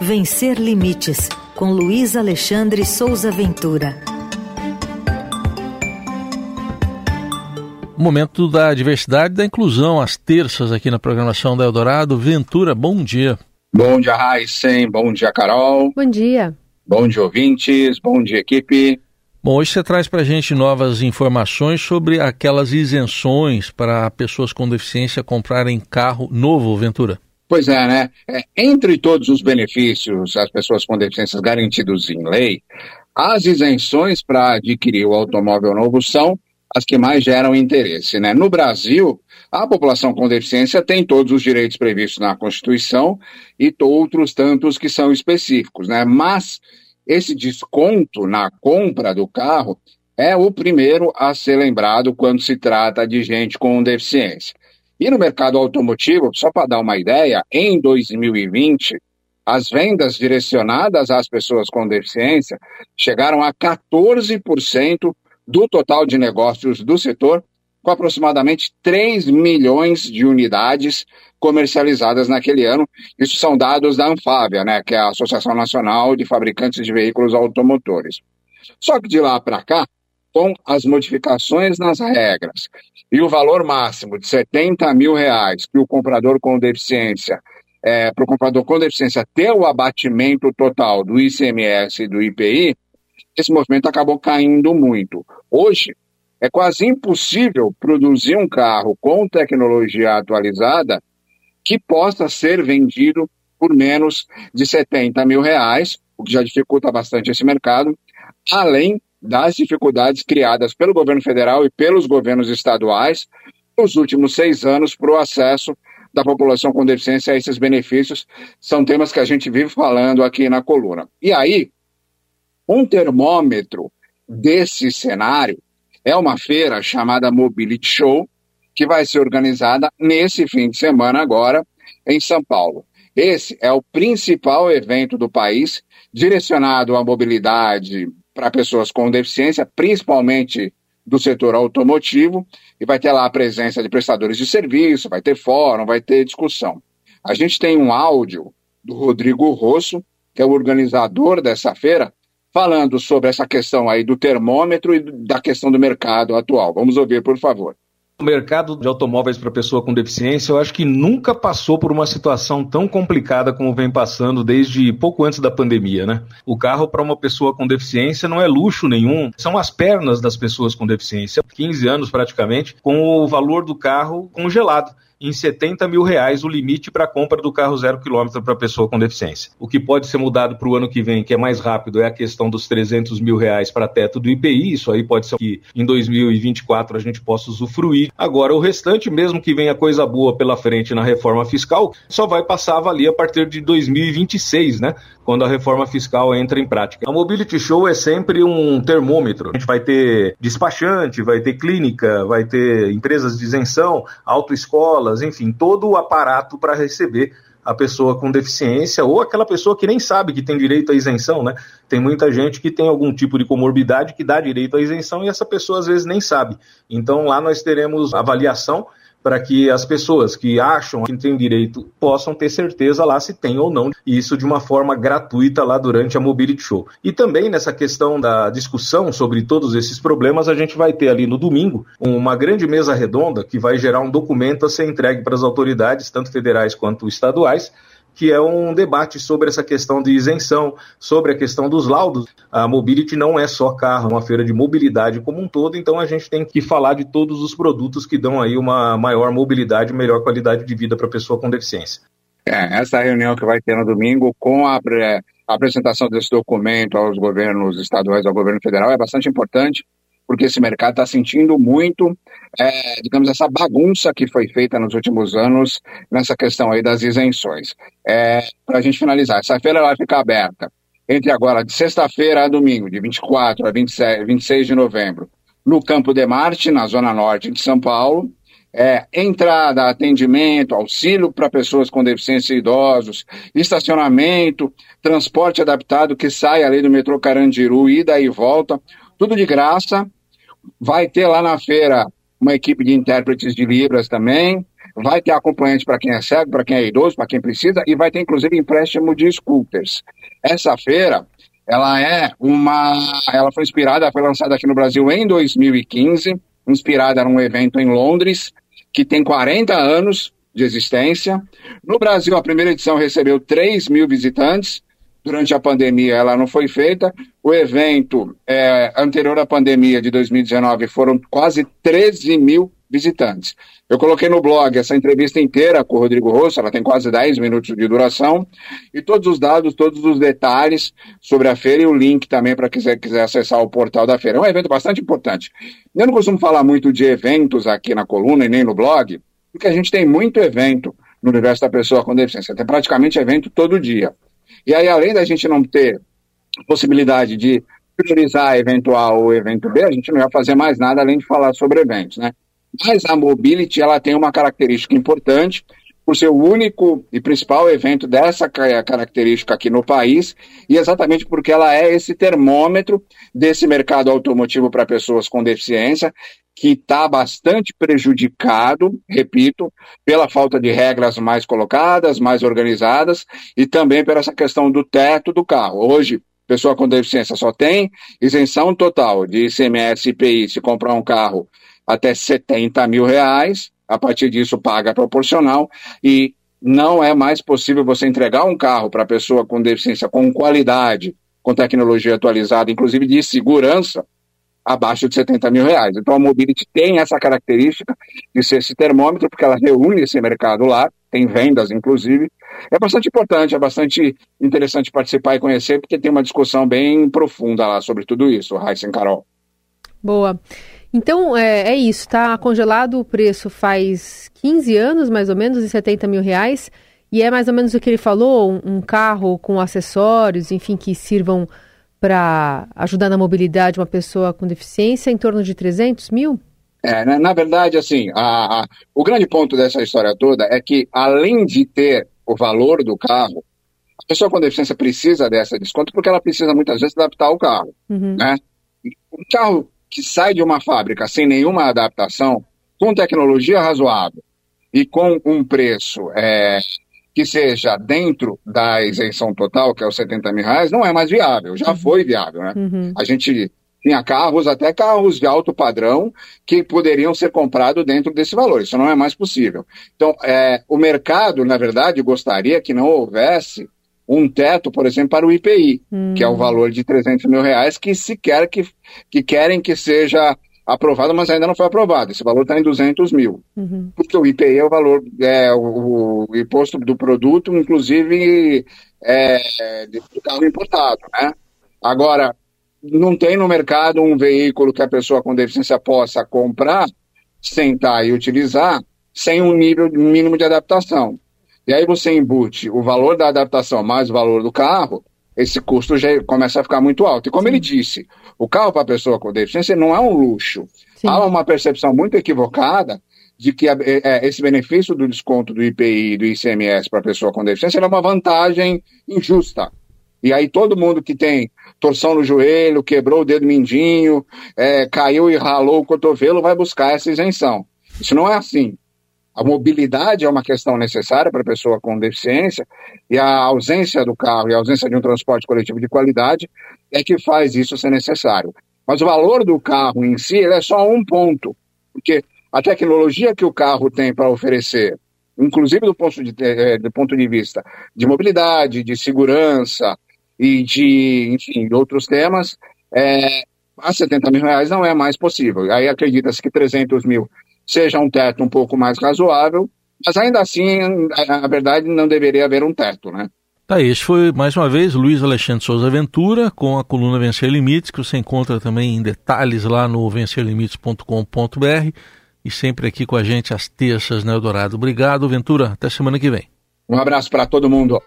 Vencer Limites, com Luiz Alexandre Souza Ventura. Momento da diversidade e da inclusão, às terças aqui na programação da Eldorado. Ventura, bom dia. Bom dia, Raíssen. Bom dia, Carol. Bom dia. Bom dia, ouvintes. Bom dia, equipe. Bom, hoje você traz para a gente novas informações sobre aquelas isenções para pessoas com deficiência comprarem carro novo, Ventura. Pois é, né? É, entre todos os benefícios às pessoas com deficiências garantidos em lei, as isenções para adquirir o automóvel novo são as que mais geram interesse. Né? No Brasil, a população com deficiência tem todos os direitos previstos na Constituição e outros tantos que são específicos, né? mas esse desconto na compra do carro é o primeiro a ser lembrado quando se trata de gente com deficiência. E no mercado automotivo, só para dar uma ideia, em 2020, as vendas direcionadas às pessoas com deficiência chegaram a 14% do total de negócios do setor, com aproximadamente 3 milhões de unidades comercializadas naquele ano. Isso são dados da Anfávia, né, que é a Associação Nacional de Fabricantes de Veículos Automotores. Só que de lá para cá, com as modificações nas regras e o valor máximo de 70 mil reais que o comprador com deficiência, é, para o comprador com deficiência ter o abatimento total do ICMS e do IPI, esse movimento acabou caindo muito. Hoje, é quase impossível produzir um carro com tecnologia atualizada que possa ser vendido por menos de 70 mil reais, o que já dificulta bastante esse mercado, além das dificuldades criadas pelo governo federal e pelos governos estaduais nos últimos seis anos para o acesso da população com deficiência a esses benefícios. São temas que a gente vive falando aqui na coluna. E aí, um termômetro desse cenário é uma feira chamada Mobility Show, que vai ser organizada nesse fim de semana agora em São Paulo. Esse é o principal evento do país direcionado à mobilidade para pessoas com deficiência, principalmente do setor automotivo, e vai ter lá a presença de prestadores de serviço, vai ter fórum, vai ter discussão. A gente tem um áudio do Rodrigo Rosso, que é o organizador dessa feira, falando sobre essa questão aí do termômetro e da questão do mercado atual. Vamos ouvir, por favor. O mercado de automóveis para pessoa com deficiência, eu acho que nunca passou por uma situação tão complicada como vem passando desde pouco antes da pandemia, né? O carro para uma pessoa com deficiência não é luxo nenhum, são as pernas das pessoas com deficiência. 15 anos praticamente, com o valor do carro congelado em 70 mil reais o limite para a compra do carro zero quilômetro para pessoa com deficiência. O que pode ser mudado para o ano que vem, que é mais rápido, é a questão dos 300 mil reais para teto do IPI. Isso aí pode ser que em 2024 a gente possa usufruir. Agora, o restante, mesmo que venha coisa boa pela frente na reforma fiscal, só vai passar a valer a partir de 2026, né? Quando a reforma fiscal entra em prática. A Mobility Show é sempre um termômetro. A gente vai ter despachante, vai ter clínica, vai ter empresas de isenção, autoescola, enfim, todo o aparato para receber a pessoa com deficiência ou aquela pessoa que nem sabe que tem direito à isenção, né? Tem muita gente que tem algum tipo de comorbidade que dá direito à isenção e essa pessoa às vezes nem sabe. Então lá nós teremos avaliação para que as pessoas que acham que têm direito possam ter certeza lá se tem ou não, e isso de uma forma gratuita lá durante a Mobility Show. E também nessa questão da discussão sobre todos esses problemas, a gente vai ter ali no domingo uma grande mesa redonda que vai gerar um documento a ser entregue para as autoridades, tanto federais quanto estaduais, que é um debate sobre essa questão de isenção, sobre a questão dos laudos. A Mobility não é só carro, é uma feira de mobilidade como um todo, então a gente tem que falar de todos os produtos que dão aí uma maior mobilidade, melhor qualidade de vida para a pessoa com deficiência. É, essa reunião que vai ter no domingo com a, a apresentação desse documento aos governos estaduais, ao governo federal, é bastante importante, porque esse mercado está sentindo muito, é, digamos, essa bagunça que foi feita nos últimos anos nessa questão aí das isenções. É, Para a gente finalizar, essa feira vai ficar aberta entre agora de sexta-feira a domingo, de 24 a 27, 26 de novembro, no Campo de Marte, na zona norte de São Paulo. É, entrada, atendimento, auxílio para pessoas com deficiência e idosos, estacionamento, transporte adaptado que sai ali do metrô Carandiru, ida e volta, tudo de graça, Vai ter lá na feira uma equipe de intérpretes de Libras também. vai ter acompanhante para quem é cego, para quem é idoso, para quem precisa, e vai ter inclusive empréstimo de scooters. Essa feira, ela é uma, ela foi inspirada, foi lançada aqui no Brasil em 2015, inspirada num evento em Londres, que tem 40 anos de existência. No Brasil, a primeira edição recebeu 3 mil visitantes, durante a pandemia ela não foi feita. O evento é, anterior à pandemia de 2019 foram quase 13 mil visitantes. Eu coloquei no blog essa entrevista inteira com o Rodrigo Rosso, ela tem quase 10 minutos de duração, e todos os dados, todos os detalhes sobre a feira e o link também para quem quiser, quiser acessar o portal da feira. É um evento bastante importante. Eu não costumo falar muito de eventos aqui na coluna e nem no blog, porque a gente tem muito evento no universo da pessoa com deficiência, tem praticamente evento todo dia. E aí, além da gente não ter possibilidade de priorizar eventual evento B, a gente não ia fazer mais nada além de falar sobre eventos, né? Mas a Mobility, ela tem uma característica importante, por ser o único e principal evento dessa característica aqui no país, e exatamente porque ela é esse termômetro desse mercado automotivo para pessoas com deficiência, que está bastante prejudicado, repito, pela falta de regras mais colocadas, mais organizadas, e também por essa questão do teto do carro. Hoje, pessoa com deficiência só tem isenção total de ICMS e IPI se comprar um carro até 70 mil reais, a partir disso paga proporcional, e não é mais possível você entregar um carro para pessoa com deficiência com qualidade, com tecnologia atualizada, inclusive de segurança, abaixo de 70 mil reais. Então a Mobility tem essa característica de ser esse termômetro, porque ela reúne esse mercado lá, tem vendas inclusive. É bastante importante, é bastante interessante participar e conhecer, porque tem uma discussão bem profunda lá sobre tudo isso, Raíssa e Carol. Boa. Então é, é isso, está congelado o preço faz 15 anos, mais ou menos, em 70 mil reais. E é mais ou menos o que ele falou, um carro com acessórios, enfim, que sirvam para ajudar na mobilidade uma pessoa com deficiência em torno de 300 mil? É, na, na verdade, assim, a, a, o grande ponto dessa história toda é que, além de ter o valor do carro, a pessoa com deficiência precisa dessa desconto porque ela precisa muitas vezes adaptar o carro. Uhum. Né? Um carro que sai de uma fábrica sem nenhuma adaptação, com tecnologia razoável e com um preço é, que seja dentro da isenção total, que é os 70 mil reais, não é mais viável. Já uhum. foi viável, né? Uhum. A gente tinha carros, até carros de alto padrão, que poderiam ser comprados dentro desse valor. Isso não é mais possível. Então, é, o mercado, na verdade, gostaria que não houvesse um teto, por exemplo, para o IPI, que é o hum. valor de 300 mil reais, que se quer que, que querem que seja aprovado, mas ainda não foi aprovado. Esse valor está em 200 mil. Uhum. Porque o IPI é o valor, é, o, o imposto do produto, inclusive é, do carro importado. Né? Agora, não tem no mercado um veículo que a pessoa com deficiência possa comprar, sentar e utilizar, sem um nível mínimo de adaptação. E aí você embute o valor da adaptação mais o valor do carro, esse custo já começa a ficar muito alto. E como Sim. ele disse, o carro para a pessoa com deficiência não é um luxo. Sim. Há uma percepção muito equivocada de que a, é, é esse benefício do desconto do IPI e do ICMS para a pessoa com deficiência é uma vantagem injusta. E aí todo mundo que tem torção no joelho, quebrou o dedo mindinho, é, caiu e ralou o cotovelo, vai buscar essa isenção. Isso não é assim. A mobilidade é uma questão necessária para a pessoa com deficiência e a ausência do carro e a ausência de um transporte coletivo de qualidade é que faz isso ser necessário. Mas o valor do carro em si é só um ponto, porque a tecnologia que o carro tem para oferecer, inclusive do ponto de, é, do ponto de vista de mobilidade, de segurança e de, enfim, outros temas, é, a 70 mil reais não é mais possível. Aí acredita-se que 300 mil seja um teto um pouco mais razoável, mas ainda assim, na verdade, não deveria haver um teto, né? Tá, esse foi mais uma vez Luiz Alexandre Souza Ventura com a coluna Vencer Limites, que você encontra também em detalhes lá no vencerlimites.com.br e sempre aqui com a gente às terças, né, Eldorado? Obrigado, Ventura. Até semana que vem. Um abraço para todo mundo.